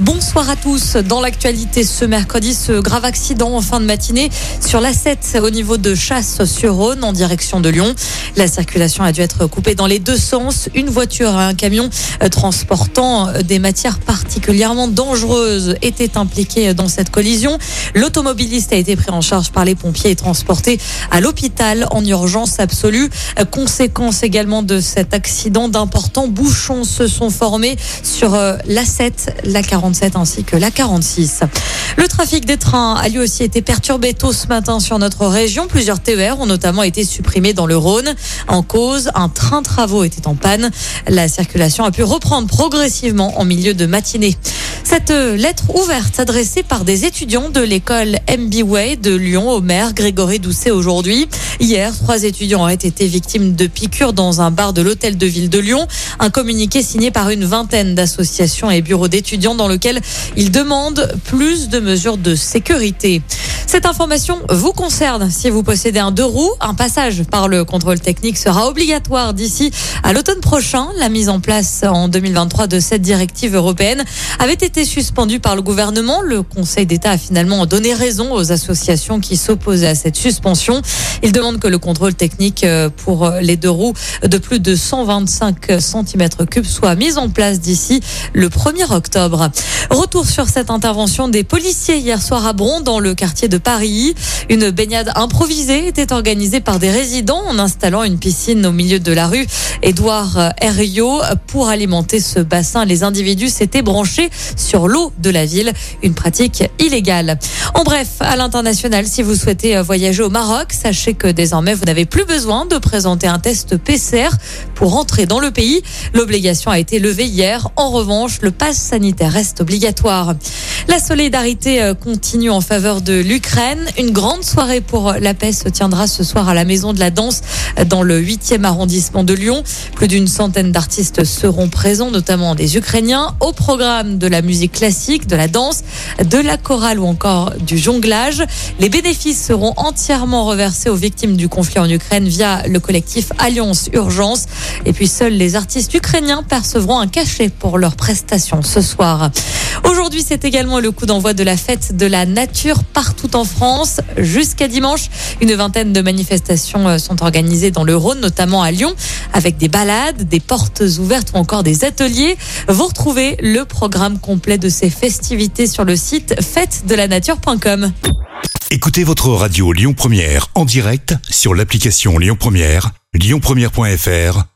Bonsoir à tous. Dans l'actualité ce mercredi, ce grave accident en fin de matinée sur l'A7 au niveau de Chasse-sur-Rhône en direction de Lyon. La circulation a dû être coupée dans les deux sens. Une voiture et un camion euh, transportant euh, des matières particulièrement dangereuses étaient impliqués dans cette collision. L'automobiliste a été pris en charge par les pompiers et transporté à l'hôpital en urgence absolue. Euh, conséquence également de cet accident, d'importants bouchons se sont formés sur l'A7, la 40 ainsi que la 46. Le trafic des trains a lui aussi été perturbé tôt ce matin sur notre région. Plusieurs TER ont notamment été supprimés dans le Rhône. En cause, un train travaux était en panne. La circulation a pu reprendre progressivement en milieu de matinée. Cette lettre ouverte adressée par des étudiants de l'école MBWay de Lyon au maire Grégory Doucet aujourd'hui. Hier, trois étudiants auraient été victimes de piqûres dans un bar de l'hôtel de ville de Lyon. Un communiqué signé par une vingtaine d'associations et bureaux d'étudiants dans lequel ils demandent plus de mesures de sécurité. Cette information vous concerne. Si vous possédez un deux roues, un passage par le contrôle technique sera obligatoire d'ici à l'automne prochain. La mise en place en 2023 de cette directive européenne avait été suspendue par le gouvernement. Le Conseil d'État a finalement donné raison aux associations qui s'opposaient à cette suspension. Il demande que le contrôle technique euh, pour les deux roues de plus de 125 cm3 soit mis en place d'ici le 1er octobre. Retour sur cette intervention des policiers hier soir à Bron dans le quartier de Paris. Une baignade improvisée était organisée par des résidents en installant une piscine au milieu de la rue Édouard Herriot. Pour alimenter ce bassin, les individus s'étaient branchés sur l'eau de la ville, une pratique illégale. En bref, à l'international, si vous souhaitez voyager au Maroc, sachez que désormais vous n'avez plus besoin de présenter un test PCR pour entrer dans le pays. L'obligation a été levée hier. En revanche, le pass sanitaire reste obligatoire. La solidarité euh, continue en faveur de l'Ukraine. Une grande soirée pour la paix se tiendra ce soir à la Maison de la Danse euh, dans le 8e arrondissement de Lyon. Plus d'une centaine d'artistes seront présents, notamment des Ukrainiens, au programme de la musique classique, de la danse, de la chorale ou encore du jonglage. Les bénéfices seront entièrement reversés aux victimes du conflit en Ukraine via le collectif Alliance Urgence. Et puis seuls les artistes ukrainiens percevront un cachet pour leurs prestations ce soir. Aujourd'hui, c'est également le coup d'envoi de la fête de la nature partout en France. Jusqu'à dimanche, une vingtaine de manifestations euh, sont organisées dans le Rhône, notamment à Lyon, avec des balades, des portes ouvertes ou encore des ateliers. Vous retrouvez le programme complet de ces festivités sur le site fêtesdelanature.com. Écoutez votre radio Lyon Première en direct sur l'application Lyon Première, lyonpremière.fr